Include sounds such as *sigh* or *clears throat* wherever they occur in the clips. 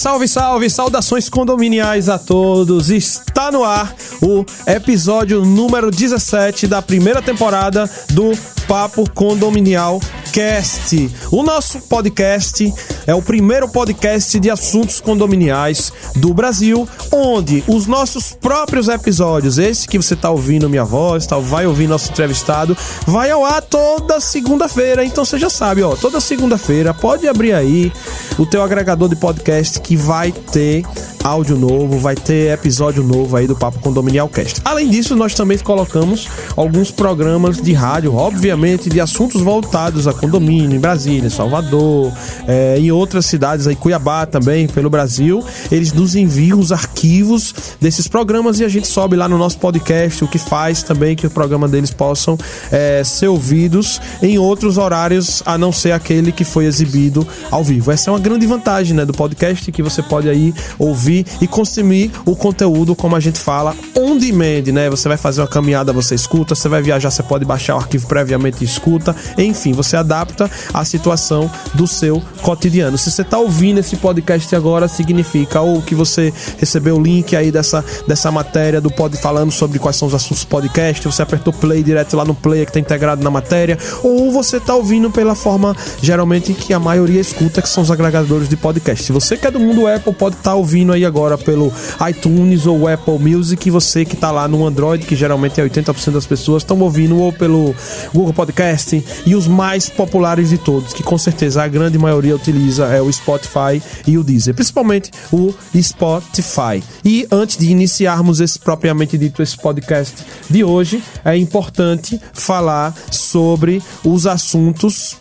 Salve, salve, saudações condominiais a todos. Está no ar o episódio número 17 da primeira temporada do Papo Condominial Cast. O nosso podcast é o primeiro podcast de assuntos condominiais do Brasil, onde os nossos próprios episódios, esse que você está ouvindo minha voz, tá, vai ouvir nosso entrevistado, vai ao ar toda segunda-feira. Então você já sabe, ó, toda segunda-feira pode abrir aí o teu agregador de podcast que vai ter áudio novo, vai ter episódio novo aí do Papo Condominial Cast. Além disso, nós também colocamos alguns programas de rádio, obviamente, de assuntos voltados a condomínio, em Brasília, em Salvador, é, em outras cidades aí, Cuiabá também, pelo Brasil. Eles nos enviam os arquivos desses programas e a gente sobe lá no nosso podcast, o que faz também que o programa deles possam é, ser ouvidos em outros horários, a não ser aquele que foi exibido ao vivo. Essa é uma grande vantagem né, do podcast, que você pode aí ouvir e consumir o conteúdo, como a gente fala, on demand, né? Você vai fazer uma caminhada, você escuta, você vai viajar, você pode baixar o arquivo previamente e escuta. Enfim, você adapta a situação do seu cotidiano. Se você está ouvindo esse podcast agora, significa ou que você recebeu o link aí dessa, dessa matéria do pod falando sobre quais são os assuntos do podcast, você apertou play direto lá no player que está integrado na matéria, ou você está ouvindo pela forma geralmente que a maioria escuta, que são os agregadores de podcast. Se você que é do mundo Apple, pode estar tá ouvindo aí agora pelo iTunes ou Apple Music, você que está lá no Android, que geralmente é 80% das pessoas, estão ouvindo ou pelo Google Podcast e os mais populares de todos, que com certeza a grande maioria utiliza é o Spotify e o Deezer, principalmente o Spotify. E antes de iniciarmos esse propriamente dito esse podcast de hoje, é importante falar sobre os assuntos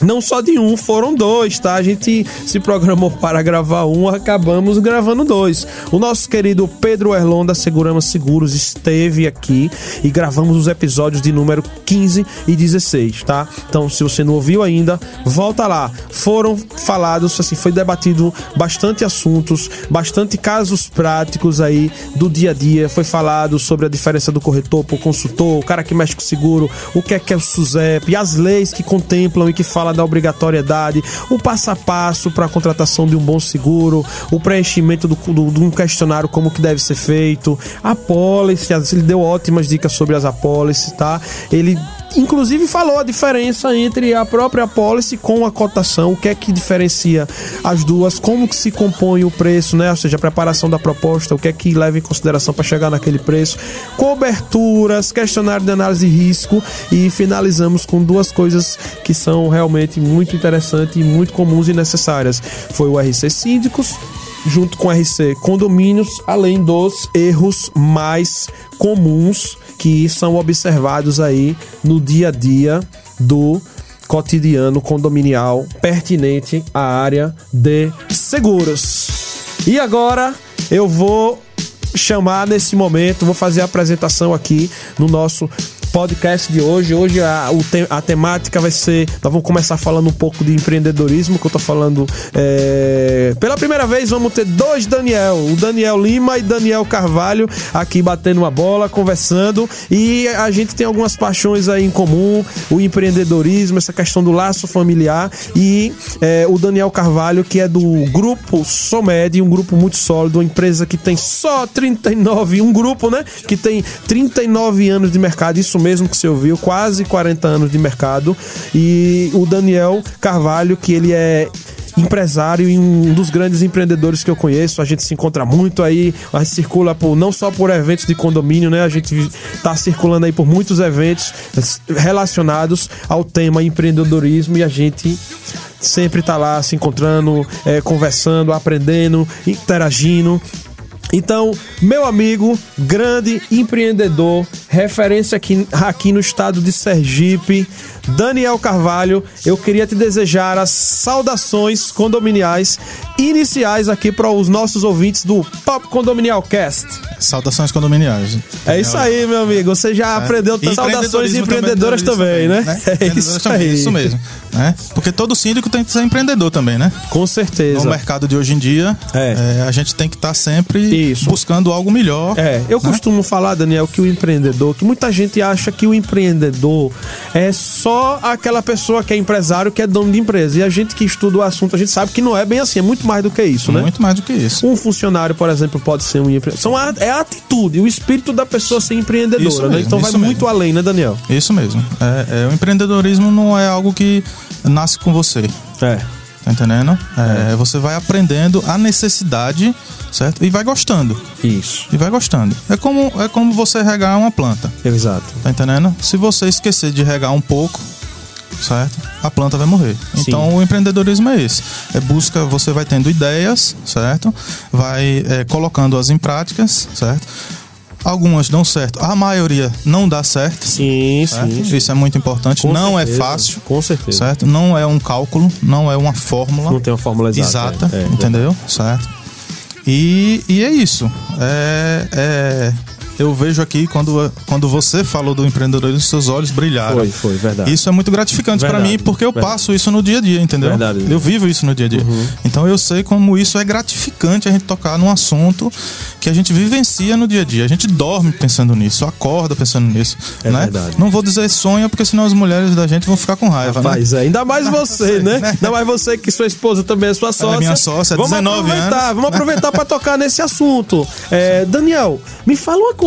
não só de um, foram dois, tá? A gente se programou para gravar um, acabamos gravando dois. O nosso querido Pedro Erlon da Seguramos Seguros esteve aqui e gravamos os episódios de número 15 e 16, tá? Então, se você não ouviu ainda, volta lá. Foram falados, assim, foi debatido bastante assuntos, bastante casos práticos aí do dia a dia. Foi falado sobre a diferença do corretor pro consultor, o cara que mexe com seguro, o que é que é o SUSEP, as leis que contemplam e que falam da obrigatoriedade, o passo a passo para a contratação de um bom seguro, o preenchimento do, do, de um questionário como que deve ser feito, a policy, ele deu ótimas dicas sobre as apólices, tá? Ele inclusive falou a diferença entre a própria policy com a cotação, o que é que diferencia as duas, como que se compõe o preço, né? Ou seja, a preparação da proposta, o que é que leva em consideração para chegar naquele preço, coberturas, questionário de análise de risco e finalizamos com duas coisas que são realmente muito interessantes e muito comuns e necessárias. Foi o RC Síndicos junto com RC Condomínios, além dos erros mais comuns que são observados aí no dia a dia do cotidiano condominial pertinente à área de seguros. E agora eu vou chamar nesse momento, vou fazer a apresentação aqui no nosso podcast de hoje. Hoje a, te, a temática vai ser. Nós vamos começar falando um pouco de empreendedorismo, que eu tô falando. É, pela primeira vez, vamos ter dois Daniel, o Daniel Lima e Daniel Carvalho, aqui batendo uma bola, conversando. E a gente tem algumas paixões aí em comum: o empreendedorismo, essa questão do laço familiar. E é, o Daniel Carvalho, que é do grupo Somed, um grupo muito sólido, uma empresa que tem só 39, um grupo, né? Que tem 39 anos de mercado. Isso mesmo que você ouviu, quase 40 anos de mercado. E o Daniel Carvalho, que ele é empresário e um dos grandes empreendedores que eu conheço. A gente se encontra muito aí, a gente circula por, não só por eventos de condomínio, né? A gente tá circulando aí por muitos eventos relacionados ao tema empreendedorismo e a gente sempre tá lá se encontrando, é, conversando, aprendendo, interagindo. Então, meu amigo, grande empreendedor, referência aqui, aqui no estado de Sergipe, Daniel Carvalho, eu queria te desejar as saudações condominiais iniciais aqui para os nossos ouvintes do Pop Condominial Cast. Saudações condominiais. É isso aí, meu amigo. Você já aprendeu E saudações empreendedoras também, né? *laughs* É Empreendedores isso também, aí. isso mesmo. Né? Porque todo síndico tem que ser empreendedor também, né? Com certeza. No mercado de hoje em dia, É. é, a gente tem que estar sempre Isso. buscando algo melhor. É, eu né? costumo falar, Daniel, que o empreendedor, que muita gente acha que o empreendedor é só aquela pessoa que é empresário, que é dono de empresa. E a gente que estuda o assunto, a gente sabe que não é bem assim, é muito mais do que isso, né? Muito mais do que isso. Um funcionário, por exemplo, pode ser um a, é a atitude, o espírito da pessoa ser empreendedora, Isso né? mesmo, Então vai isso muito mesmo. além, né, Daniel? Isso mesmo. É, é, o empreendedorismo não é algo que nasce com você. É. Tá entendendo? É, Você vai aprendendo a necessidade, certo? E vai gostando. Isso. E vai gostando. É como, é como você regar uma planta. Exato. Tá entendendo? Se você esquecer de regar um pouco, certo? A planta vai morrer. Sim. Então o empreendedorismo é esse. É busca, você vai tendo ideias, certo? Vai é, colocando-as em práticas, certo? Algumas dão certo, a maioria não dá certo. Sim, certo? sim. Isso é muito importante. Com não certeza, é fácil, Com certeza. certo? Não é um cálculo, não é uma fórmula Não tem uma fórmula exata. exata, é, é, entendeu? Certo. E, e é isso. É, é, eu vejo aqui quando, quando você falou do empreendedorismo, seus olhos brilharam. Foi, foi, verdade. Isso é muito gratificante pra Verdade, mim porque eu verdade. passo isso no dia a dia, entendeu? Verdade. Uhum. Eu vivo isso no dia a dia. Então eu sei como isso é gratificante a gente tocar num assunto que a gente vivencia no dia a dia. A gente dorme pensando nisso, acorda pensando nisso. É né? verdade. Não vou dizer sonha porque senão as mulheres da gente vão ficar com raiva, né? Rapaz, é, ainda mais *laughs* você, né? Ainda mais você que sua esposa também é sua sócia. minha sócia, vamos 19 aproveitar, anos. Vamos aproveitar para tocar nesse assunto. É, Daniel, me fala uma coisa.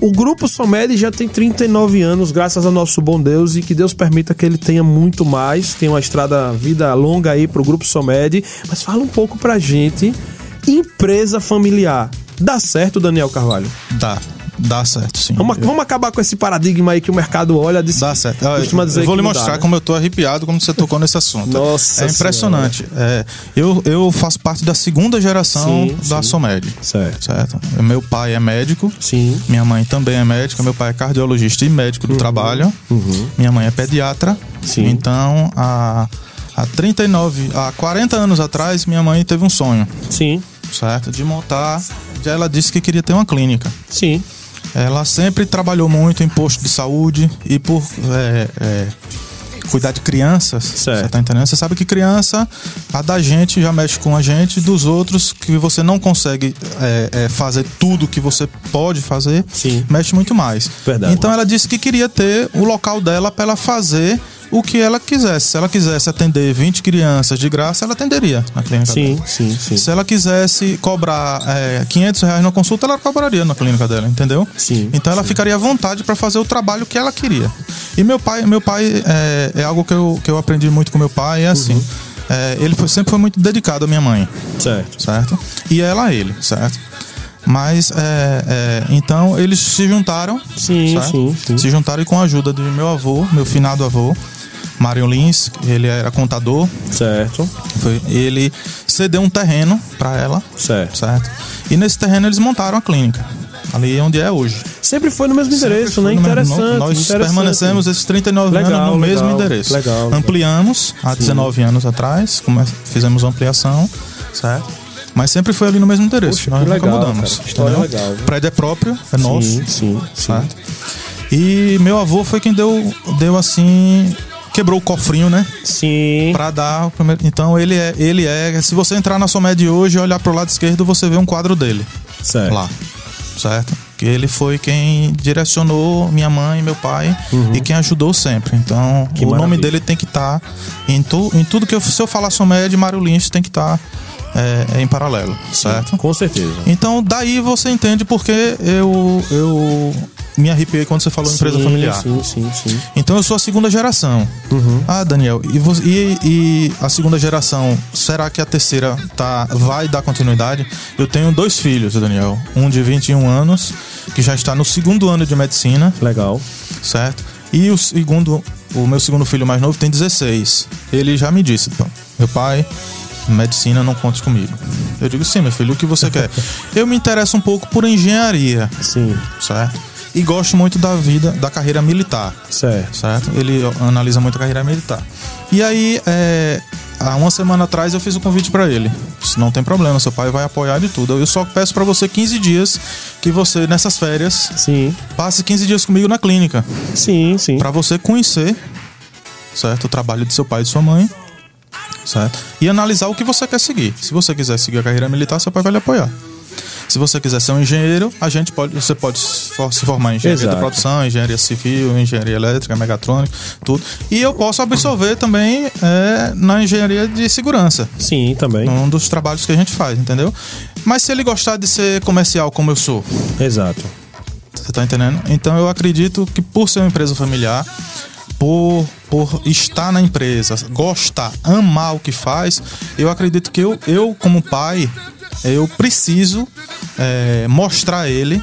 O grupo Somed já tem 39 anos, graças ao nosso bom Deus, e que Deus permita que ele tenha muito mais, tenha uma estrada, vida longa aí pro grupo Somed. Mas fala um pouco pra gente, empresa familiar. Dá certo, Daniel Carvalho? Dá, dá certo, sim. Vamos, vamos acabar com esse paradigma aí que o mercado olha de Dá certo. Olha, Costuma dizer eu vou lhe mostrar dá, né? como eu tô arrepiado quando você tocou nesse assunto. Nossa É impressionante. É, eu, eu faço parte da segunda geração Sim, da sim. Somed. Certo. Certo? Meu pai é médico. Sim. Minha mãe também é médica. Meu pai é cardiologista e médico do trabalho. Minha mãe é pediatra. Uhum. Sim. Então, há, há 39, há 40 anos atrás, minha mãe teve um sonho, Sim. certo? De montar. Ela disse que queria ter uma clínica. Sim. Ela sempre trabalhou muito em posto de saúde e por é, é, cuidar de crianças. Certo. Você tá entendendo? Você sabe que criança, a da gente já mexe com a gente, dos outros que você não consegue é, é, fazer tudo que você pode fazer, Sim. mexe muito mais. Verdade. Então ela disse que queria ter o local dela para ela fazer o que ela quisesse. Se ela quisesse atender 20 crianças de graça, ela atenderia na clínica Sim, dela. sim, sim. Se ela quisesse cobrar é, 500 reais na consulta, ela cobraria na clínica dela, entendeu? Sim, Então ela ficaria à vontade para fazer o trabalho que ela queria. E meu pai, meu pai é, é algo que eu, que eu aprendi muito com meu pai, é assim. Uhum. é, ele foi, sempre foi muito dedicado à minha mãe, Certo. certo? E ela a ele, certo? Mas, é, é, então, eles se juntaram. Sim, certo? sim, sim. Se juntaram e com a ajuda de meu avô, meu finado avô, Mário Lins, ele era contador, Certo. foi, ele cedeu um terreno para ela, Certo. certo? E nesse terreno eles montaram a clínica. Ali onde é hoje. Sempre foi no mesmo endereço, né? No mesmo- Interessante. Nós interessante. permanecemos esses 39 Legal, anos no mesmo legal, endereço. legal, legal. Ampliamos há 19 anos atrás, fizemos ampliação, certo? Mas sempre foi ali no mesmo endereço. Poxa, nós nunca legal, mudamos. cara. História entendeu? legal, viu? O prédio é próprio, é nosso. Sim, sim, sim. Certo? E meu avô foi quem deu, deu assim. Quebrou o cofrinho, né? Sim. Pra dar o primeiro. Então ele é, ele é. Se você entrar na Somed hoje e olhar pro lado esquerdo, você vê um quadro dele Certo. lá, certo? Que ele foi quem direcionou minha mãe e meu pai e quem ajudou sempre. Então, Uhum. Que o nome maravilha. dele tem que estar em, tu, em tudo que eu, se eu falar Somed, Mário Lynch tem que estar é, em paralelo, certo? Com certeza. Então, daí você entende porque eu, eu me arrepiei quando você falou empresa Sim, familiar. Sim, sim, sim. Então eu sou a segunda geração. Ah, Daniel, e, vo- e- e a segunda geração, será que a terceira tá, vai dar continuidade? Eu tenho dois filhos, Daniel. Um de 21 anos, que já está no segundo ano de medicina, Legal. certo? E o segundo, o meu segundo filho mais novo tem 16. Ele já me disse, "Pô, meu pai, medicina, não conte comigo. Eu digo, sim, meu filho, o que você quer? *laughs* Eu me interesso um pouco por engenharia, Sim, certo? E gosto muito da vida, da carreira militar, certo. certo? Ele analisa muito a carreira militar. E aí, é, há uma semana atrás eu fiz o convite para ele. Disse, não tem problema, seu pai vai apoiar de tudo. Eu só peço para você 15 dias que você, nessas férias, Sim, passe 15 dias comigo na clínica. sim, sim. Para você conhecer, certo? O trabalho de seu pai e de sua mãe, certo? E analisar o que você quer seguir. Se você quiser seguir a carreira militar, seu pai vai lhe apoiar. Se você quiser ser um engenheiro, a gente pode, você pode se for- se formar em engenharia Exato. da produção, engenharia civil, engenharia elétrica, mecatrônica, tudo. E eu posso absorver também é, na engenharia de segurança, Sim, também. um dos trabalhos que a gente faz, entendeu? Mas se ele gostar de ser comercial como eu sou, Exato. você tá entendendo? Então eu acredito que por ser uma empresa familiar, por, por estar na empresa, gostar, amar o que faz, eu acredito que eu, eu como pai, eu preciso é, mostrar a ele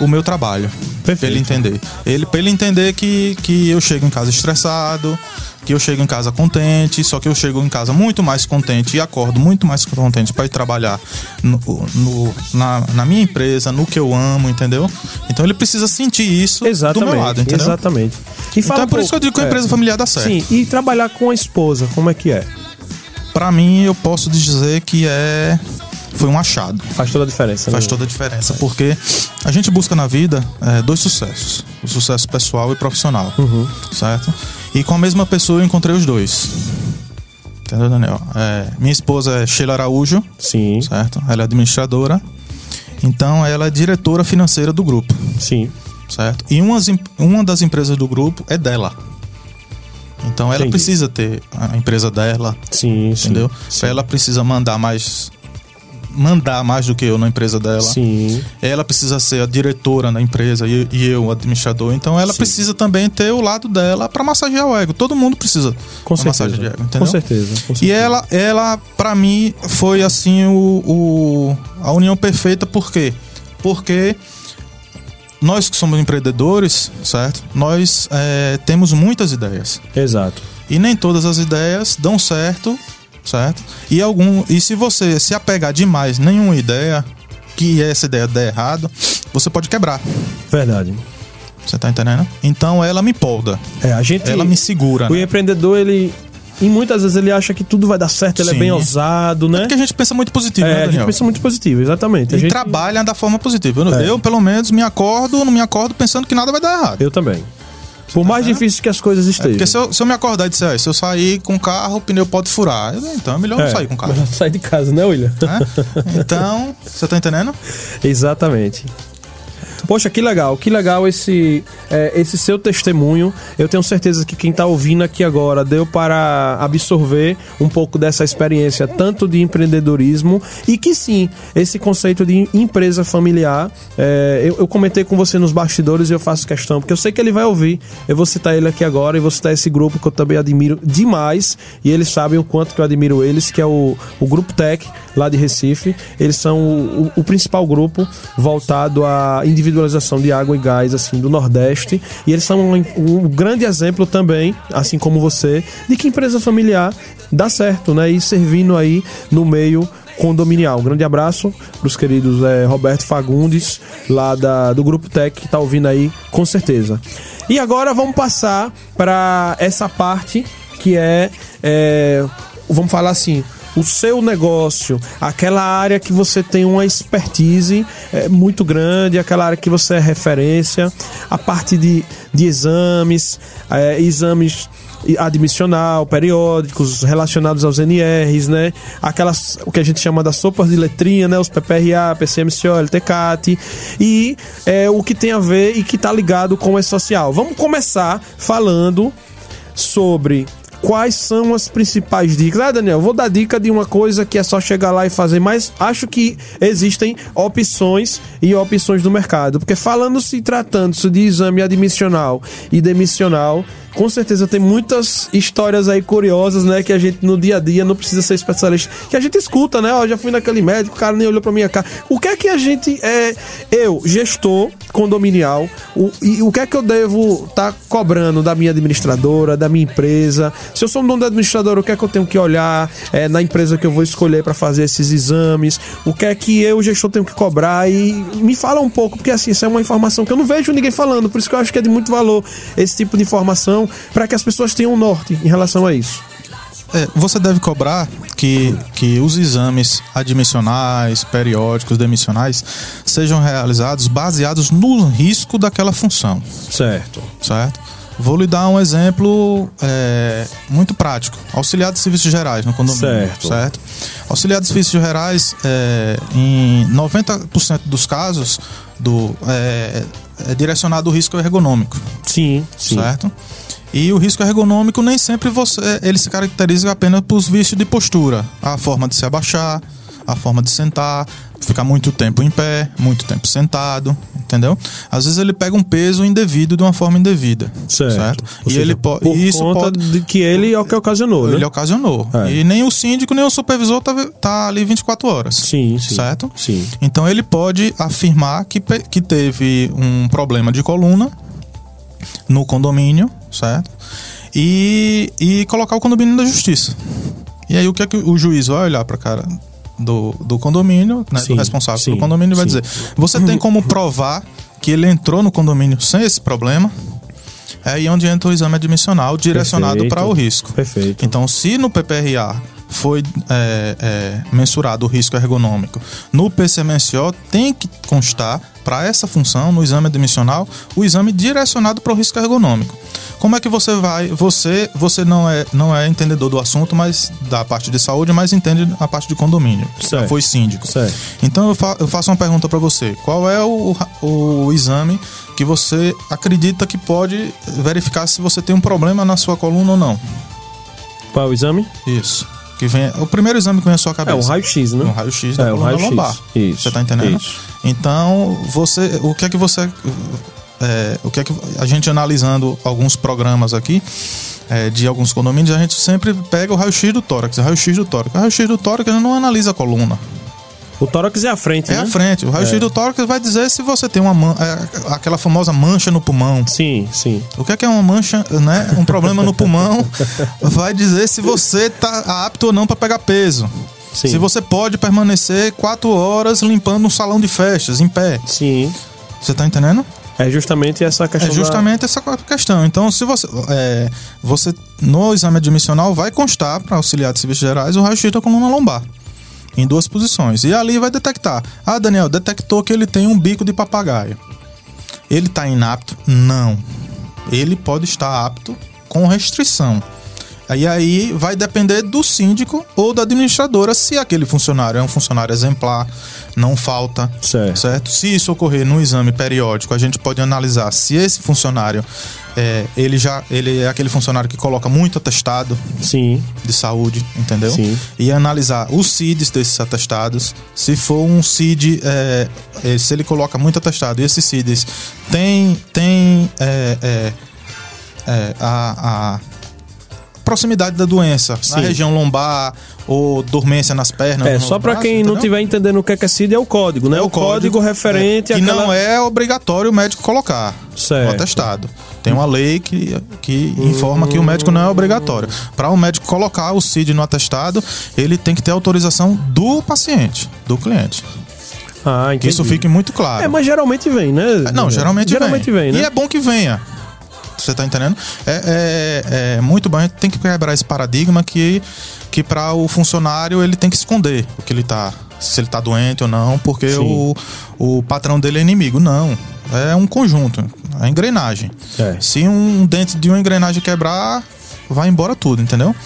o meu trabalho. Pra Perfeito. ele entender. Ele, pra ele entender que, que eu chego em casa estressado, que eu chego em casa contente, só que eu chego em casa muito mais contente e acordo muito mais contente para ir trabalhar no, no- na, na minha empresa, no que eu amo, entendeu? Então ele precisa sentir isso Exatamente. do meu lado, entendeu? Exatamente. E Então é por um isso que eu digo que a pouco- empresa familiar dá certo. Sim, e trabalhar com a esposa, como é que é? Pra mim, eu posso dizer que é. Foi um achado. Faz toda a diferença. Faz né? toda a diferença, porque a gente busca na vida é, dois sucessos: o sucesso pessoal e profissional, Uhum. certo? E com a mesma pessoa eu encontrei os dois. Entendeu, Daniel? É, minha esposa é Sheila Araújo, Sim, certo? Ela é administradora, então ela é diretora financeira do grupo, sim. certo? E umas uma das empresas do grupo é dela. Então ela Entendi. precisa ter a empresa dela, Sim, sim. entendeu? Sim. Ela precisa mandar mais mandar mais do que eu na empresa dela. Sim. Ela precisa ser a diretora na empresa e, e eu o administrador. Então ela Sim. precisa também ter o lado dela pra massagear o ego. Todo mundo precisa Com massagem de ego, entendeu? Com certeza. com E certeza. ela, ela para mim, foi assim o, o- a união perfeita, por quê? Porque nós que somos empreendedores, certo? Nós é, temos muitas ideias. Exato. E nem todas as ideias dão certo, certo? E algum e se você se apegar demais em nenhuma ideia que essa ideia der errado, você pode quebrar. Verdade. Você tá entendendo? Então ela me polda, É, a gente. ela me segura, O né? empreendedor, ele. E muitas vezes ele acha que tudo vai dar certo, ele é Sim. bem ousado, né? Porque a gente pensa muito positivo, É, né, a gente Daniel? pensa muito positivo, exatamente. A E gente... trabalha da forma positiva. Eu, É. eu, pelo menos, me acordo, não me acordo pensando que nada vai dar errado. Eu também. Por mais difícil que as coisas estejam. Porque se eu, se eu me acordar e disser, "Ah, se eu sair com o carro, o pneu pode furar. Então é melhor não sair com o carro. melhor *laughs* sair de casa, né, William? né? Então, você tá entendendo? *laughs* Exatamente. Poxa, que legal, que legal esse, é, esse seu testemunho. Eu tenho certeza que quem está ouvindo aqui agora deu para absorver um pouco dessa experiência, tanto de empreendedorismo, e que sim, esse conceito de empresa familiar. é, eu, eu comentei com você nos bastidores e eu faço questão, porque eu sei que ele vai ouvir. Eu vou citar ele aqui agora e vou citar esse grupo que eu também admiro demais, e eles sabem o quanto que eu admiro eles, que é o, o Grupo Tech, lá de Recife. Eles são o, o- o principal grupo voltado à individualização de água e gás assim do Nordeste. E eles são um, um grande exemplo também, assim como você, de que empresa familiar dá certo, né? E servindo aí no meio condominial. Um grande abraço para os queridos eh, Roberto Fagundes, lá da, do Grupo Tech, que tá ouvindo aí, com certeza. E agora vamos passar para essa parte que é, é, vamos falar assim, o seu negócio, aquela área que você tem uma expertise é, muito grande, aquela área que você é referência, a parte de, de exames, é, exames admissional, periódicos relacionados aos NRs, né? Aquelas o que a gente chama das sopas de letrinha, né? Os PPRA, PCMCO, LTCAT e é, o que tem a ver e que tá ligado com o E-Social. Vamos começar falando sobre quais são as principais dicas. Ah, Daniel, vou dar dica de uma coisa que é só chegar lá e fazer, mas acho que existem opções e opções do mercado. Porque falando-se, tratando-se de exame admissional e demissional, com certeza tem muitas histórias aí curiosas, né? Que a gente no dia a dia não precisa ser especialista. Que a gente escuta, né? Ó, já fui naquele médico, o cara nem olhou pra minha cara. O que é que a gente é. Eu, gestor condominial, o, e o que é que eu devo estar tá cobrando da minha administradora, da minha empresa? Se eu sou um dono da administradora, o que é que eu tenho que olhar é, na empresa que eu vou escolher para fazer esses exames? O que é que eu, gestor, tenho que cobrar? E me fala um pouco, porque assim, isso é uma informação que eu não vejo ninguém falando, por isso que eu acho que é de muito valor esse tipo de informação para que as pessoas tenham um norte em relação a isso. É, você deve cobrar que, que os exames admissionais, periódicos, demissionais sejam realizados baseados no risco daquela função. Certo. Certo? Vou lhe dar um exemplo é, muito prático. Auxiliar de serviços gerais no condomínio. Certo. certo? Auxiliar de serviços gerais, é, em 90% dos casos, do, é, é direcionado ao risco ergonômico. Sim, sim. Certo? E o risco ergonômico nem sempre você, ele se caracteriza apenas por vícios de postura. A forma de se abaixar, a forma de sentar, ficar muito tempo em pé, muito tempo sentado, entendeu? Às vezes ele pega um peso indevido de uma forma indevida, certo? certo? E seja, ele pode por isso conta pode, de que ele é o que ocasionou, ele né? ocasionou. É. E nem o síndico nem o supervisor tá, tá ali 24 horas. Sim, sim. Certo? Sim. Então ele pode afirmar que, que teve um problema de coluna no condomínio, certo? E, e colocar o condomínio na justiça. E aí o que é que o juiz vai olhar para cara do, do condomínio, né, sim, do responsável sim, pelo condomínio, vai dizer: você tem como *laughs* provar que ele entrou no condomínio sem esse problema? É aí onde entra o exame admissional direcionado para o risco. Perfeito. Então, se no PPRA foi é, é, mensurado o risco ergonômico, no PCMSO tem que constar para essa função, no exame admissional, o exame direcionado para o risco ergonômico. Como é que você vai? Você você não é não é entendedor do assunto, mas da parte de saúde, mas entende a parte de condomínio. Certo. Foi síndico. Certo. Então eu, fa eu faço uma pergunta para você. Qual é o, o exame que você acredita que pode verificar se você tem um problema na sua coluna ou não? Qual é o exame? Isso que vem. O primeiro exame que vem à sua cabeça. É um raio-x, né? Um raio-x da é, coluna raio lombar. Isso. Você tá entendendo? Isso. Então, você. O que é que você. É, o que é que. A gente analisando alguns programas aqui. É, de alguns condomínios, a gente sempre pega o raio-x do tórax, o raio-x do tórax. O raio-x do tórax não analisa a coluna. O tórax é a frente, é né? a frente. O raio-x é. do tórax vai dizer se você tem uma man... É, aquela famosa mancha no pulmão. Sim, sim. O que é que é uma mancha, né? Um problema no pulmão *laughs* vai dizer se você tá apto ou não para pegar peso. Sim. Se você pode permanecer quatro horas limpando um salão de festas em pé. Sim. Você tá entendendo? É justamente essa questão. É justamente da... essa questão. Então, se você, é, você no exame admissional vai constar para auxiliar de serviços gerais o raio-x da coluna lombar em duas posições. E ali vai detectar. Ah, Daniel, detectou que ele tem um bico de papagaio. Ele está inapto? Não. Ele pode estar apto com restrição. E aí vai depender do síndico ou da administradora se aquele funcionário é um funcionário exemplar, não falta, certo? certo? Se isso ocorrer no exame periódico, a gente pode analisar se esse funcionário é, ele já ele é aquele funcionário que coloca muito atestado Sim. de saúde, entendeu? Sim. E analisar os CIDs desses atestados. Se for um CID, é, é, se ele coloca muito atestado e esses CIDs tem, tem é, é, a, a proximidade da doença, Sim. na região lombar ou dormência nas pernas. É, só para quem entendeu? não tiver entendendo o que é que é CID, é o código, né? É o, o código, código referente é, àquela... não é obrigatório o médico colocar certo. no atestado. Tem uma lei que, que informa que o médico não é obrigatório. Para o médico colocar o CID no atestado, ele tem que ter autorização do paciente, do cliente. Ah, que isso fique muito claro. É, mas geralmente vem, né? Não, geralmente, geralmente vem. vem né? E é bom que venha. Você tá entendendo? É, é, é, muito bom, a gente tem que quebrar esse paradigma que, que para o funcionário ele tem que esconder o que ele tá. Se ele tá doente ou não, porque o, o patrão dele é inimigo. Não. É um conjunto, é engrenagem. É. Se um dente de uma engrenagem quebrar, vai embora tudo, entendeu?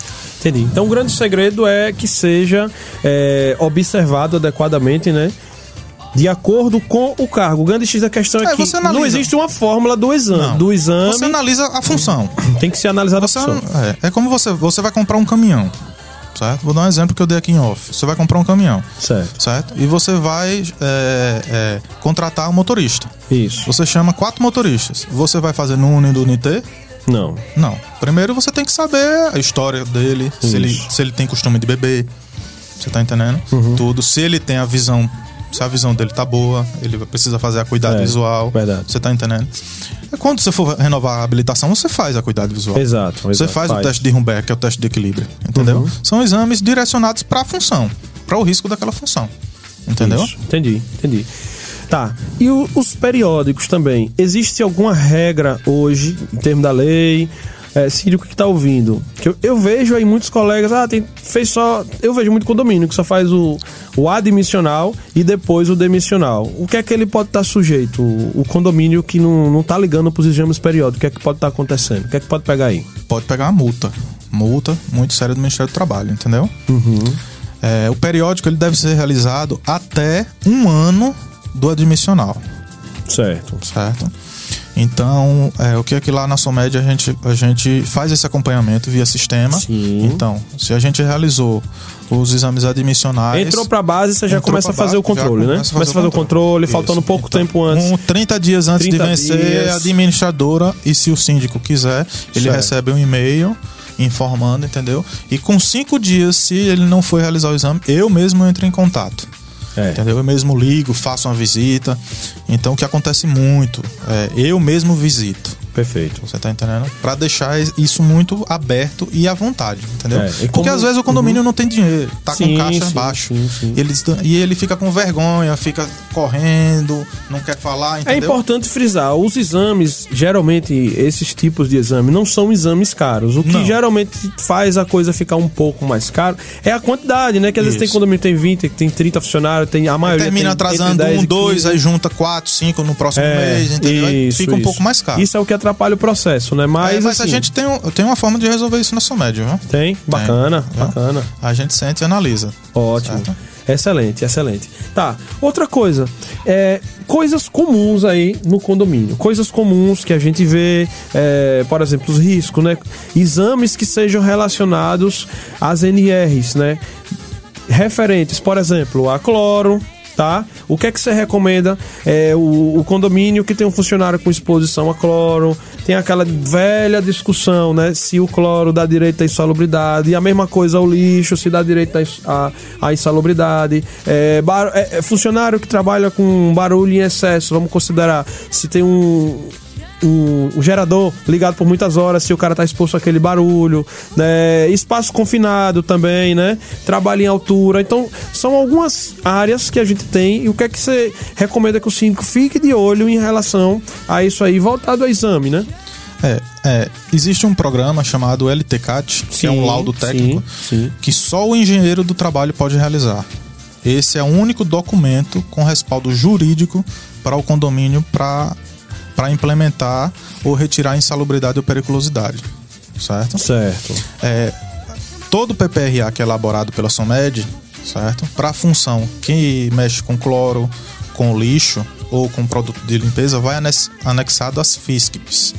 Entendi. Então o grande segredo é que seja é, observado adequadamente, né? De acordo com o cargo. O grande X da questão é, é que não existe uma fórmula do exame. Não. Do exame. Você analisa a função. *clears throat* Tem que ser analisada você, a função. É, é como você, você vai comprar um caminhão. Certo? Vou dar um exemplo que eu dei aqui em off. Você vai comprar um caminhão. Certo. Certo? E você vai é, é, contratar um motorista. Isso. Você chama quatro motoristas. Você vai fazer no Uni do Unité Não. Não. Primeiro você tem que saber a história dele, se ele, se ele tem costume de beber. Você tá entendendo? Uhum. Tudo. Se ele tem a visão. Se a visão dele tá boa, ele precisa fazer a cuidado É, visual. verdade. Você tá entendendo? E Quando você for renovar a habilitação, você faz a cuidado visual. Exato, Você exato, faz, o faz. teste de Humber, que é o teste de equilíbrio. Entendeu? Uhum. São exames direcionados para a função, para o risco daquela função. Entendeu? Isso. Entendi, entendi. Tá. E o- os periódicos também? Existe alguma regra hoje, em termos da lei? É, síndico que tá ouvindo. Que eu, eu vejo aí muitos colegas, ah, tem, fez só. Eu vejo muito condomínio que só faz o, o admissional e depois o demissional. O que é que ele pode estar sujeito? O, o condomínio que não, não tá ligando pros exames periódicos, o que é que pode estar acontecendo? O que é que pode pegar aí? Pode pegar uma multa. Multa muito séria do Ministério do Trabalho, entendeu? É, o periódico ele deve ser realizado até um ano do admissional. Certo. certo? Então, é, o que é que lá na Somed a gente, a gente faz esse acompanhamento via sistema. Sim. Então, se a gente realizou os exames admissionais. Entrou pra base, você já começa a fazer o base, já controle, né? Começa a fazer o controle, Isso. faltando pouco Então, tempo antes. Com 30 dias antes 30 de vencer, dias. a administradora, e se o síndico quiser, ele Certo. recebe um e-mail informando, entendeu? E com cinco dias, se ele não for realizar o exame, eu mesmo entro em contato. É. Entendeu? Eu mesmo ligo, faço uma visita. Então o que acontece muito é eu mesmo visito. Perfeito. Você tá entendendo? Pra deixar isso muito aberto e à vontade, entendeu? É, e Porque como- às vezes o condomínio não tem dinheiro, tá Sim, com caixa sim, baixo. sim. E, ele, e ele fica com vergonha, fica correndo, não quer falar, É entendeu? importante frisar, os exames, geralmente, esses tipos de exame, não são exames caros. O que Não. geralmente faz a coisa ficar um pouco mais caro é a quantidade, né? Que às vezes tem Isso. condomínio que tem 20, que tem 30 funcionários, tem a maioria. Termina tem atrasando entre 10 um, e dois, 15. aí junta quatro, cinco no próximo É, mês, entendeu? Aí isso, fica um isso. pouco mais caro. Isso é o que atrapalha o processo, né? Mas, É, mas a assim, gente tem, um- tem uma forma de resolver isso na Somed, viu? Tem, bacana, viu? bacana. A gente sente e analisa. Ótimo. Certo. Excelente, excelente. Tá, outra coisa. É, coisas comuns aí no condomínio. Coisas comuns que a gente vê, é, por exemplo, os riscos, né? Exames que sejam relacionados às NRs, né? Referentes, por exemplo, a cloro, tá? O que é que você recomenda? É o, o condomínio que tem um funcionário com exposição a cloro, tem aquela velha discussão, né? Se o cloro dá direito à insalubridade, e a mesma coisa o lixo, se dá direito à, à insalubridade. É, bar- é, é funcionário que trabalha com barulho em excesso, vamos considerar se tem um um, um gerador ligado por muitas horas se o cara tá exposto àquele barulho, né? Espaço confinado também, né? Trabalho em altura. Então, são algumas áreas que a gente tem e o que é que você recomenda que o síndico fique de olho em relação a isso aí, voltado ao exame, né? É, é, existe um programa chamado LTCAT, que é um Sim, laudo técnico, sim, sim. que só o engenheiro do trabalho pode realizar. Esse é o único documento com respaldo jurídico para o condomínio para implementar ou retirar a insalubridade ou periculosidade. Certo? Certo. É, todo PPRA que é elaborado pela SOMED, certo? Para a função que mexe com cloro, com lixo ou com produto de limpeza, vai anex- anexado às FISCPs.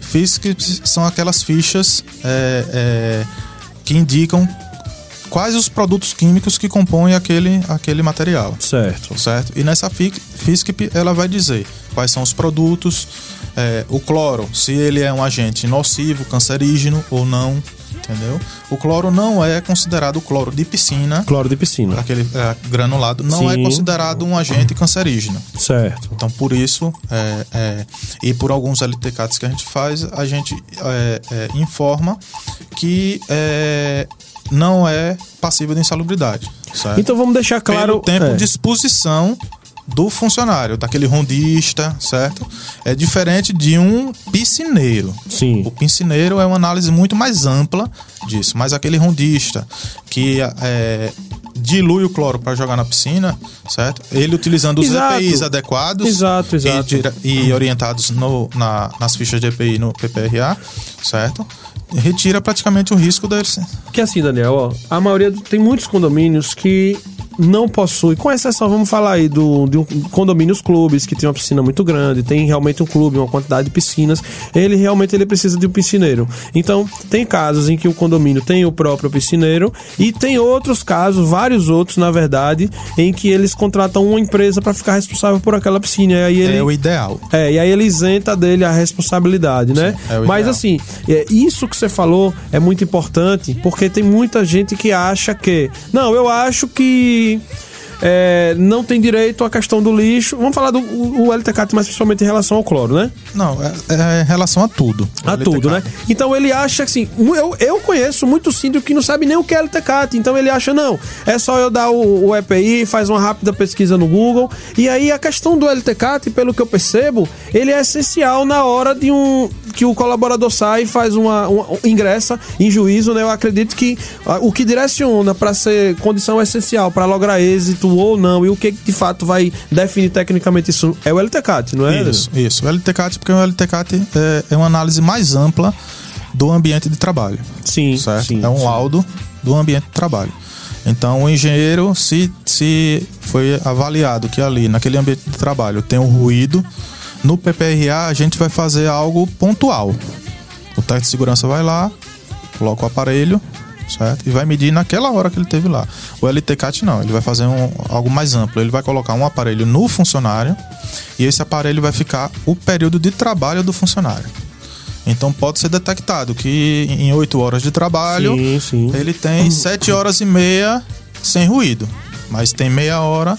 FISCPs são aquelas fichas é, é, que indicam quais os produtos químicos que compõem aquele, aquele material Certo. certo? E nessa fi- FISCP ela vai dizer quais são os produtos, é, o cloro, se ele é um agente nocivo, cancerígeno ou não, entendeu? O cloro não é considerado o cloro de piscina, Cloro de piscina. aquele é, granulado, não é Sim. considerado um agente cancerígeno. Certo. Então, por isso, é, é, e por alguns LTCATs que a gente faz, a gente é, é, informa que é, não é passível de insalubridade. Certo? Então vamos deixar claro. pelo tempo é. de exposição do funcionário, daquele rondista, certo? É diferente de um piscineiro. Sim. O piscineiro é uma análise muito mais ampla disso, mas aquele rondista que é, dilui o cloro para jogar na piscina, certo? Ele utilizando os Exato. EPIs adequados Exato, E, exato. dire- e orientados no- na- nas fichas de EPI no PPRA, certo? Retira praticamente o risco deles. Porque assim, Daniel, ó, a maioria tem muitos condomínios que não possui, com exceção, vamos falar aí do, de um condomínios clubes que tem uma piscina muito grande, tem realmente um clube, uma quantidade de piscinas, ele realmente ele precisa de um piscineiro. Então, tem casos em que o condomínio tem o próprio piscineiro e tem outros casos, vários outros, na verdade, em que eles contratam uma empresa para ficar responsável por aquela piscina. E aí ele, É o ideal. é, e aí ele isenta dele a responsabilidade, né? Sim, é Mas assim, é, isso que você falou é muito importante, porque tem muita gente que acha que. Não, eu acho que. see. É, não tem direito à questão do lixo. Vamos falar do o, o LTCAT, mas principalmente em relação ao cloro, né? Não, é, é em relação a tudo. A tudo, né? Então ele acha assim, eu, eu conheço muito síndio que não sabe nem o que é LTCAT, então ele acha, não, é só eu dar o, o EPI, faz uma rápida pesquisa no Google, e aí a questão do LTCAT, pelo que eu percebo, ele é essencial na hora de um que o colaborador sai e faz uma, uma ingressa em juízo, né? Eu acredito que ah, o que direciona para ser condição essencial para lograr êxito ou não, e o que de fato vai definir tecnicamente isso é o LTCAT, não é? Isso, isso. O LTCAT, porque o LTCAT é, é uma análise mais ampla do ambiente de trabalho. Sim, certo? sim, é um sim. laudo do ambiente de trabalho. Então, o engenheiro, se, se foi avaliado que ali, naquele ambiente de trabalho, tem um ruído, no PPRA a gente vai fazer algo pontual. O técnico de segurança vai lá, coloca o aparelho, certo? E vai medir naquela hora que ele teve lá. O LTCAT não, ele vai fazer um, algo mais amplo. Ele vai colocar um aparelho no funcionário e esse aparelho vai ficar o período de trabalho do funcionário. Então pode ser detectado que em 8 horas de trabalho Sim, sim. ele tem 7 horas e meia sem ruído. Mas tem meia hora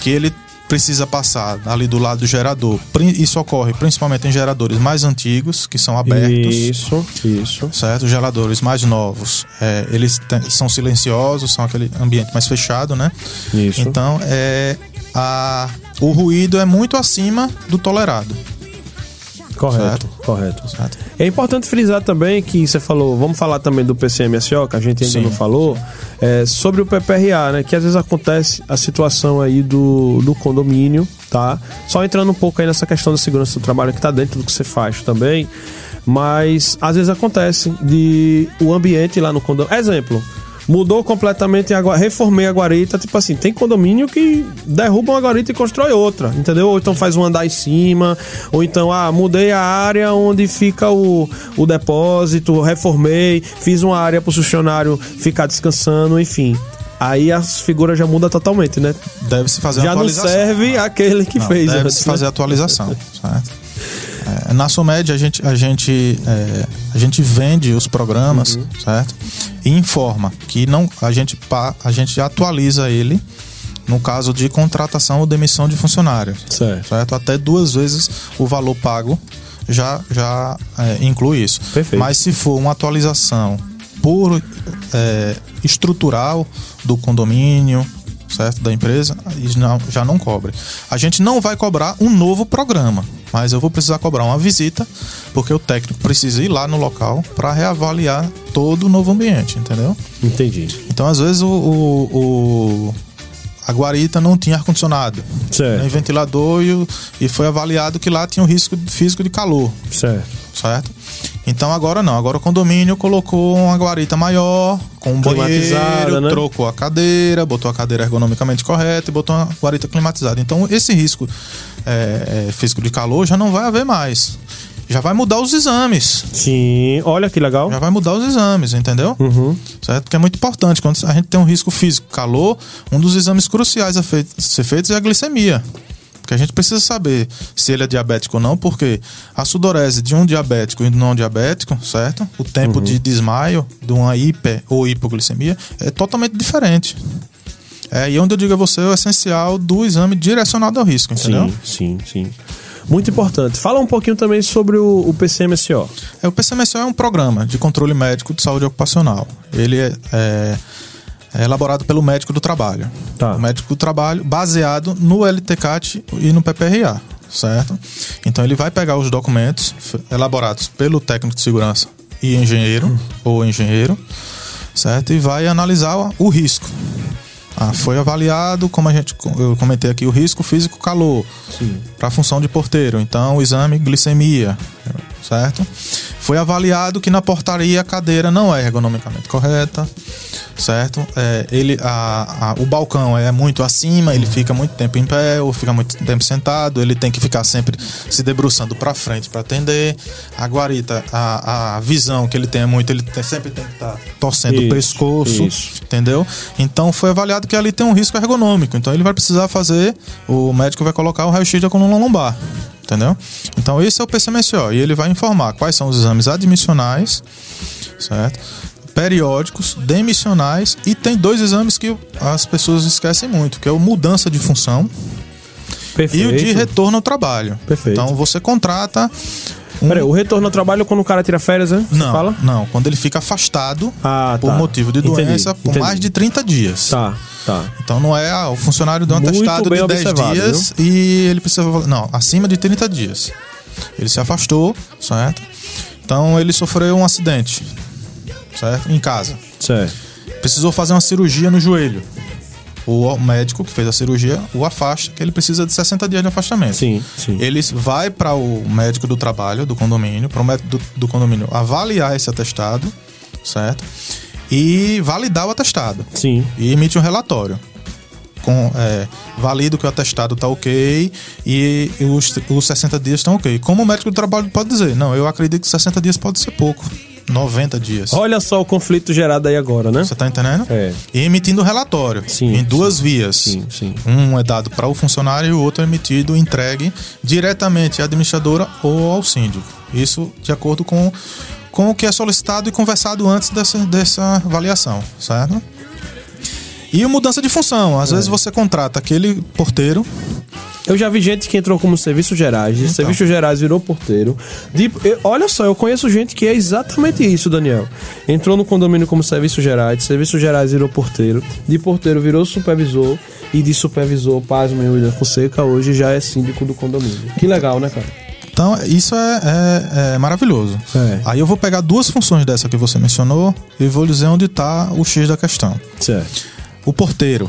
que ele precisa passar ali do lado do gerador. Isso ocorre principalmente em geradores mais antigos, que são abertos. Isso, isso. Certo? Os geradores mais novos, é, eles são silenciosos, são aquele ambiente mais fechado, né? Isso. Então, é, a, o ruído é muito acima do tolerado. Correto, Certo. correto. Certo? É importante frisar também que você falou, vamos falar também do PCMSO, que a gente ainda Sim. não falou, é, sobre o PPRA, né? Que às vezes acontece a situação aí do, do condomínio, tá? Só entrando um pouco aí nessa questão da segurança do trabalho que tá dentro do que você faz também, mas às vezes acontece de o ambiente lá no condomínio. Exemplo. Mudou completamente a reformei a guarita, tipo assim, tem condomínio que derruba uma guarita e constrói outra, entendeu? Ou então faz um andar em cima, ou então, ah, mudei a área onde fica o, o depósito, reformei, fiz uma área pro funcionário ficar descansando, enfim. Aí as figuras já mudam totalmente, né? Deve-se fazer já uma não atualização. serve aquele que Não, fez. Deve antes, se né? fazer atualização, certo? É, na Somed a gente, a, gente, é, a gente vende os programas, Uhum. certo? E informa que não, a, gente, a gente atualiza ele no caso de contratação ou demissão de funcionário. Certo. certo? Até duas vezes o valor pago já, já é, inclui isso. Perfeito. Mas se for uma atualização por é, estrutural do condomínio, certo? Da empresa, já não cobre. A gente não vai cobrar um novo programa, mas eu vou precisar cobrar uma visita, porque o técnico precisa ir lá no local para reavaliar todo o novo ambiente, entendeu? Entendi. Então, às vezes, o, o- o- a guarita não tinha ar-condicionado, nem ventilador, e, e foi avaliado que lá tinha um risco físico de calor, Certo. certo? Então agora não, agora o condomínio colocou uma guarita maior, com um banheiro, né? trocou a cadeira, botou a cadeira ergonomicamente correta e botou uma guarita climatizada. Então esse risco é, é, físico de calor já não vai haver mais. Já vai mudar os exames. Sim, olha que legal. Já vai mudar os exames, entendeu? Uhum. Certo? Porque é muito importante. Quando a gente tem um risco físico, calor, um dos exames cruciais a ser feitos é a glicemia. Porque a gente precisa saber se ele é diabético ou não, porque a sudorese de um diabético e de um não diabético, certo? O tempo Uhum. de desmaio de uma hiper ou hipoglicemia é totalmente diferente. É aí onde eu digo a você o essencial do exame direcionado ao risco, entendeu? Sim, sim, sim. Muito importante. Fala um pouquinho também sobre o, o PCMSO. É, o PCMSO é um programa de controle médico de saúde ocupacional. Ele é, é- é elaborado pelo médico do trabalho. Tá. O médico do trabalho baseado no LTCAT e no PPRA, certo? Então ele vai pegar os documentos elaborados pelo técnico de segurança e engenheiro ou engenheiro, certo? E vai analisar o- o risco. Ah, foi avaliado, como a gente eu comentei aqui, o risco físico calor para a função de porteiro. Então, o exame glicemia, certo? Foi avaliado que na portaria a cadeira não é ergonomicamente correta, certo? É, ele, a, a- o balcão é muito acima, ele fica muito tempo em pé ou fica muito tempo sentado, ele tem que ficar sempre se debruçando para frente para atender. A guarita, a, a visão que ele tem é muito, ele tem- sempre tem que estar torcendo Isso, o pescoço, isso. entendeu? Então foi avaliado que ali tem um risco ergonômico, então ele vai precisar fazer, o médico vai colocar o raio-x da coluna lombar. Entendeu? Então esse é o PCMSO e ele vai informar quais são os exames admissionais, certo? Periódicos, demissionais e tem dois exames que as pessoas esquecem muito, que é o mudança de função e Perfeito. o de retorno ao trabalho. Perfeito. Então você contrata um... Peraí, o retorno ao trabalho é quando o cara tira férias, né? Você não, fala? não, quando ele fica afastado Ah, por tá. motivo de Entendi, doença por entendi. mais de 30 dias. Tá, tá. Então não é ah, o funcionário deu um atestado de 10 observado, dias e ele precisa. Não, acima de 30 dias. Ele se afastou, certo? Então ele sofreu um acidente, certo? Em casa. Certo. Precisou fazer uma cirurgia no joelho. O médico que fez a cirurgia o afasta, que ele precisa de 60 dias de afastamento. Sim, sim. Ele vai para o médico do trabalho, do condomínio, para o médico do, do condomínio avaliar esse atestado, certo? E validar o atestado Sim. e emite um relatório. Com, é, valido que o atestado está ok e os, os 60 dias estão ok. Como o médico do trabalho pode dizer? Não, eu acredito que 60 dias pode ser pouco. 90 dias. Olha só o conflito gerado aí agora, né? Você tá entendendo? É. E emitindo relatório Sim, em duas sim. vias. Sim, sim. Um é dado para o funcionário e o outro é emitido, entregue diretamente à administradora ou ao síndico. Isso de acordo com, com o que é solicitado e conversado antes dessa, dessa avaliação, certo? E a mudança de função. É. Às vezes você contrata aquele porteiro. Eu já vi gente que entrou como serviços gerais, de serviços gerais virou porteiro. De- eu- olha só, eu conheço gente que é exatamente isso, Daniel. Entrou no condomínio como serviços gerais, de serviços gerais virou porteiro, de porteiro virou supervisor e de supervisor, paz meu, William Fonseca, hoje já é síndico do condomínio. Que legal, né, cara? Então, isso é, é- é maravilhoso. É. Aí eu vou pegar duas funções dessa que você mencionou e vou dizer onde está o X da questão. Certo. O porteiro.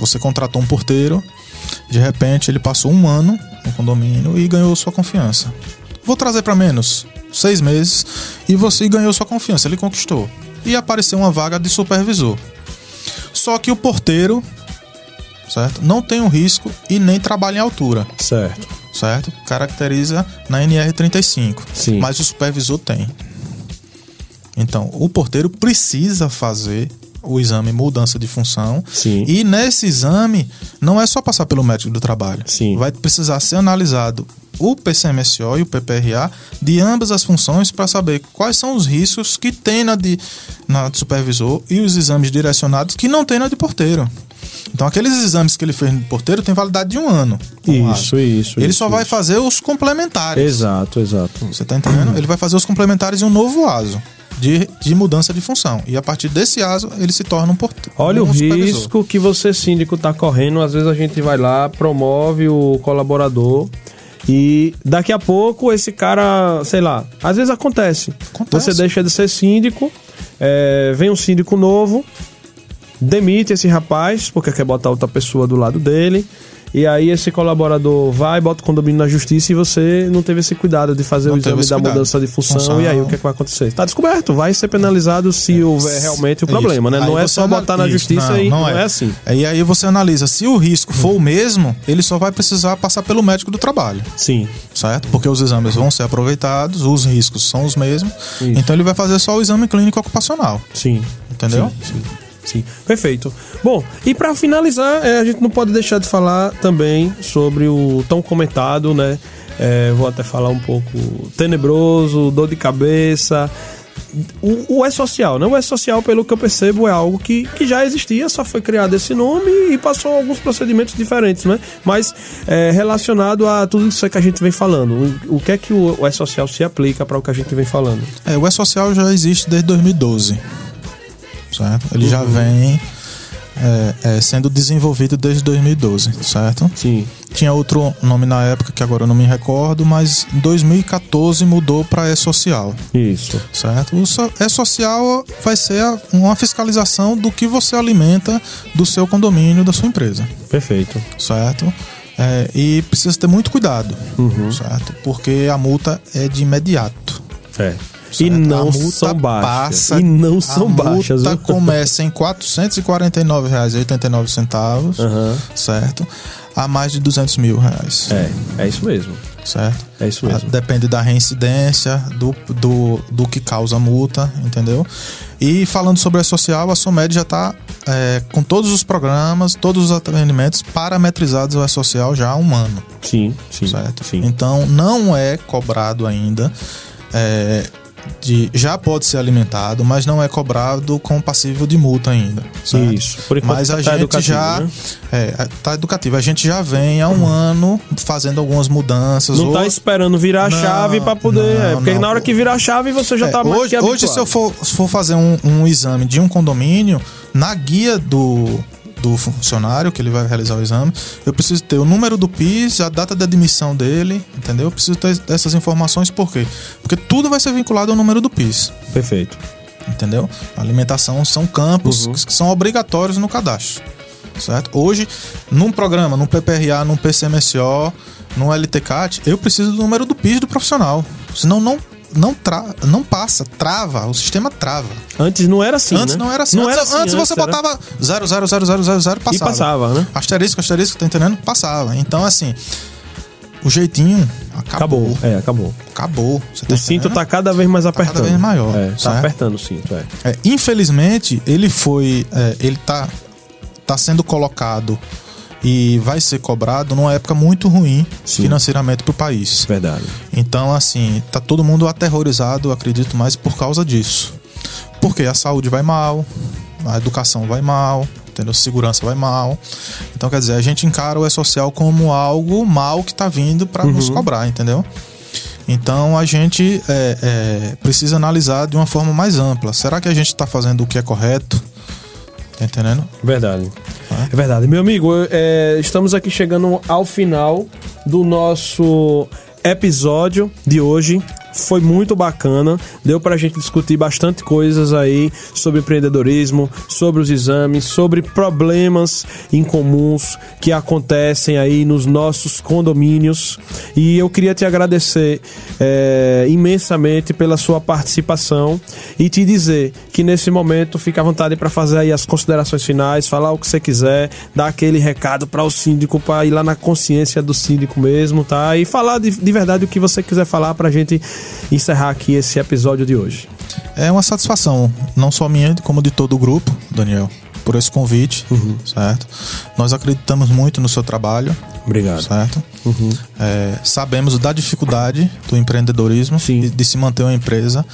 Você contratou um porteiro, de repente ele passou um ano no condomínio e ganhou sua confiança. Vou trazer para menos, seis meses, e você ganhou sua confiança, ele conquistou. E apareceu uma vaga de supervisor. Só que o porteiro, certo? Não tem um risco e nem trabalha em altura, Certo. certo? Caracteriza na NR35. Sim. Mas o supervisor tem. Então, o porteiro precisa fazer o exame mudança de função. Sim. E nesse exame, não é só passar pelo médico do trabalho. Sim. Vai precisar ser analisado o PCMSO e o PPRA de ambas as funções para saber quais são os riscos que tem na de, na de supervisor e os exames direcionados que não tem na de porteiro. Então, aqueles exames que ele fez no porteiro tem validade de um ano. Isso, isso, Ele isso, só vai isso. fazer os complementares. Exato, exato. Você tá entendendo? Ele vai fazer os complementares em um novo ASO de, de mudança de função. E a partir desse ASO, ele se torna um porteiro. Olha um o supervisor. risco que você, síndico, tá correndo. Às vezes a gente vai lá, promove o colaborador e daqui a pouco esse cara, sei lá, às vezes acontece. Acontece. Você deixa de ser síndico, é, vem um síndico novo, demite esse rapaz, porque quer botar outra pessoa do lado dele. E aí esse colaborador vai, bota o condomínio na justiça e você não teve esse cuidado de fazer Não o exame da cuidado. mudança de função, Função. E aí o que, é que vai acontecer? Tá descoberto, vai ser penalizado se houver realmente o Isso. problema, né? Não Aí é você só botar na Isso, justiça e não, é. assim. E aí você analisa, se o risco for o mesmo, ele só vai precisar passar pelo médico do trabalho, Sim. certo? Porque os exames vão ser aproveitados, os riscos são os mesmos, Isso. então ele vai fazer só o exame clínico ocupacional, Sim. entendeu? Sim, sim, sim. Perfeito. Bom, e pra finalizar, é, a gente não pode deixar de falar também sobre o tão comentado, né? É, vou até falar um pouco tenebroso, dor de cabeça. O, o E-Social, né? O E-Social, pelo que eu percebo, é algo que, que já existia, só foi criado esse nome e passou alguns procedimentos diferentes, né? Mas é, relacionado a tudo isso que a gente vem falando, o, que é que o, o E-Social se aplica para o que a gente vem falando? É, o E-Social já existe desde 2012, certo? Ele Uhum. já vem é, é, sendo desenvolvido desde 2012, certo? Sim. Tinha outro nome na época que agora eu não me recordo, mas em 2014 mudou para E-Social. Isso. Certo? O so- E-Social vai ser a- uma fiscalização do que você alimenta do seu condomínio, da sua empresa. Perfeito. Certo? É, e precisa ter muito cuidado, Uhum. certo? Porque a multa é de imediato. É. E certo? não A são baixas. passa- e não são a baixas. multa viu? começa em R$ 449,89, Aham. certo? A mais de 200 mil reais, É, é isso mesmo. certo? É isso mesmo. Ah, Depende da reincidência, do, do, do que causa a multa, entendeu? E falando sobre a social, a Somed já está com todos os programas, todos os atendimentos parametrizados ao social já há um ano, Sim, sim. certo? Sim. Então não é cobrado ainda. é, de, já pode ser alimentado, mas não é cobrado com passível de multa ainda. certo? Isso. Por enquanto Mas a tá gente educativo, já. né? É, tá educativo. A gente já vem há um ano fazendo algumas mudanças. Não tá ou- esperando virar a chave pra poder. não, é, porque não. na hora que virar a chave você já É, tá mais hoje, que hoje, se eu habituado. for, se for fazer um, um exame de um condomínio, na guia do, do funcionário que ele vai realizar o exame, eu preciso ter o número do PIS, a data de admissão dele, entendeu? Eu preciso ter essas informações, por quê? Porque tudo vai ser vinculado ao número do PIS, Perfeito. entendeu? A alimentação são campos Uhum. que são obrigatórios no cadastro, certo? Hoje, num programa, num PPRA, num PCMSO, num LTCAT, eu preciso do número do PIS do profissional, senão não não, tra não passa, trava, o sistema trava. Antes não era assim. antes né? não era assim. Não antes, era assim, antes você era- botava 0000000 passava. E passava, né? Asterisco, asterisco, tá entendendo? Passava. Então, assim, o jeitinho acabou. Acabou. É, acabou. Acabou. Tá O cinto tá cada vez mais apertando. cada vez maior, É, tá certo? apertando o cinto, é. É, infelizmente, ele foi. é, ele tá, tá sendo colocado e vai ser cobrado numa época muito ruim Sim. financeiramente pro país. Verdade. Então, assim, tá todo mundo aterrorizado, acredito mais por causa disso. Porque a saúde vai mal, a educação vai mal, entendeu? Segurança vai mal. Então, quer dizer, a gente encara o E-Social como algo mal que tá vindo para nos cobrar, entendeu? Então a gente é, é, precisa analisar de uma forma mais ampla. Será que a gente está fazendo o que é correto? Tá entendendo? Verdade. É verdade. Meu amigo, é, estamos aqui chegando ao final do nosso episódio de hoje. Foi muito bacana, deu pra gente discutir bastante coisas aí sobre empreendedorismo, sobre os exames, sobre problemas incomuns que acontecem aí nos nossos condomínios. E eu queria te agradecer é, imensamente pela sua participação e te dizer que nesse momento fica à vontade para fazer aí as considerações finais, falar o que você quiser, dar aquele recado para o síndico, para ir lá na consciência do síndico mesmo, tá? E falar de, de verdade o que você quiser falar pra gente encerrar aqui esse episódio de hoje. É uma satisfação, não só minha, como de todo o grupo, Daniel, por esse convite, certo? Nós acreditamos muito no seu trabalho, Obrigado. certo? É, sabemos da dificuldade do empreendedorismo de, de se manter uma empresa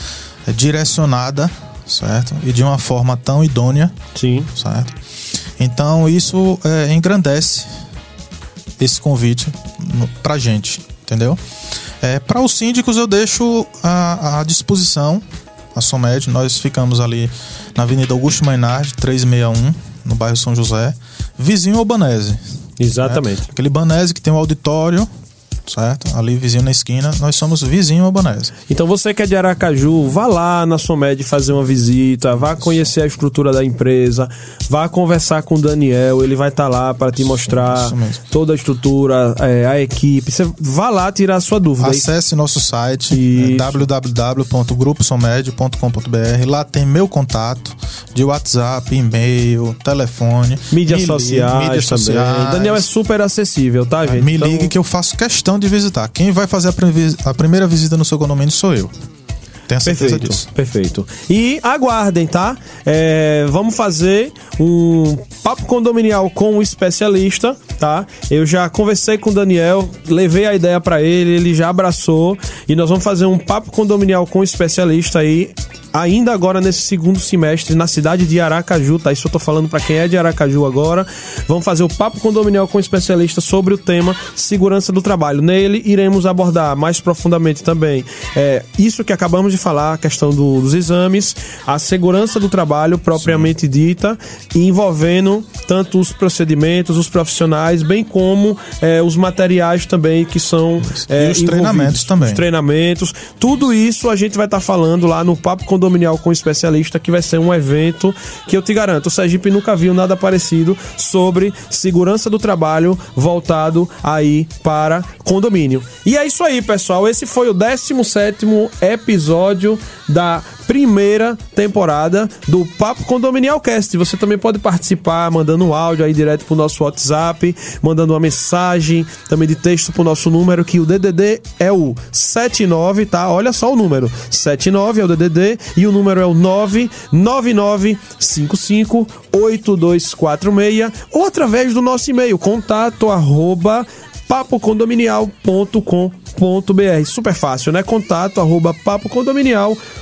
é, direcionada, certo? E de uma forma tão idônea, Sim. certo? Então isso é, engrandece esse convite pra gente, entendeu? É, para os síndicos eu deixo à, à disposição a Somed, nós ficamos ali na Avenida Augusto Mainardi, 361, no bairro São José, vizinho ao Banese. Exatamente. Aquele Banese que tem um auditório, certo? Ali vizinho na esquina, nós somos vizinho Banese. Então você que é de Aracaju, vá lá na Somed fazer uma visita, vá conhecer a estrutura da empresa, vá conversar com o Daniel, ele vai estar lá para te mostrar isso toda a estrutura, é, a equipe. Você vá lá tirar a sua dúvida. Acesse nosso site Isso. é, www.gruposomed.com.br. Lá tem meu contato de WhatsApp, e-mail, telefone, Mídias me ligue, sociais também. sociais. Daniel é super acessível, tá, gente? Me Então- ligue que eu faço questão de visitar. Quem vai fazer a, primeira visita no seu condomínio sou eu. Tenha certeza Perfeito, disso. perfeito. E aguardem, tá? É, vamos fazer um papo condominial com o especialista, tá? Eu já conversei com o Daniel, levei a ideia pra ele, ele já abraçou e nós vamos fazer um papo condominial com o especialista aí ainda agora nesse segundo semestre na cidade de Aracaju, tá? Isso eu tô falando pra quem é de Aracaju agora. Vamos fazer o papo condominial com o especialista sobre o tema segurança do trabalho. Nele iremos abordar mais profundamente também é, isso que acabamos de falar, a questão do- dos exames, a segurança do trabalho propriamente dita, envolvendo tanto os procedimentos, os profissionais, bem como é, os materiais também que são é, E os treinamentos também. Os treinamentos, tudo isso a gente vai estar falando lá no Papo Condominial condominial com especialista, que vai ser um evento que eu te garanto, o Sergipe nunca viu nada parecido sobre segurança do trabalho voltado aí para condomínio. E é isso aí, pessoal. Esse foi o 17 episódio da primeira temporada do Papo Condominial Cast. Você também pode participar mandando um áudio aí direto pro nosso WhatsApp, mandando uma mensagem também de texto pro nosso número, que o DDD é o 79, tá? Olha só o número. 79 é o DDD e o número é o 999558246 ou através do nosso e-mail contato arroba papocondominial.com.br. Super fácil, né? Contato arroba papocondominial.com.br.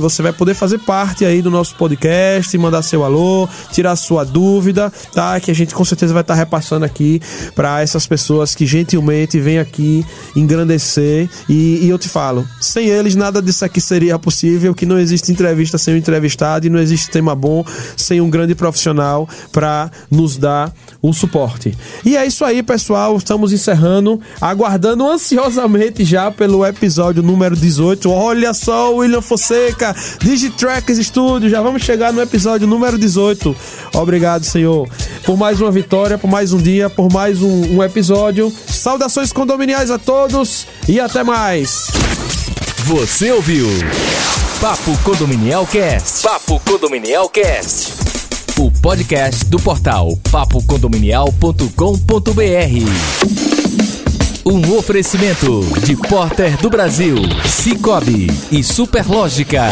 Você vai poder fazer parte aí do nosso podcast, mandar seu alô, tirar sua dúvida, tá? Que a gente com certeza vai estar repassando aqui para essas pessoas que gentilmente vêm aqui engrandecer. E, e eu te falo, sem eles nada disso aqui seria possível, que não existe entrevista sem o entrevistado e não existe tema bom sem um grande profissional para nos dar o suporte. E é isso aí, pessoal. Estamos encerrando, aguardando ansiosamente já pelo episódio número 18. Olha só, William Fonseca, Digitracks Studio. Já vamos chegar no episódio número 18. Obrigado, Senhor, por mais uma vitória, por mais um dia, por mais um, um episódio. Saudações condominiais a todos e até mais. Você ouviu Papo Condominial Cast. Papo Condominial Cast. O podcast do portal papocondominial.com.br. Um oferecimento de Porter do Brasil, Cicobi e Superlógica.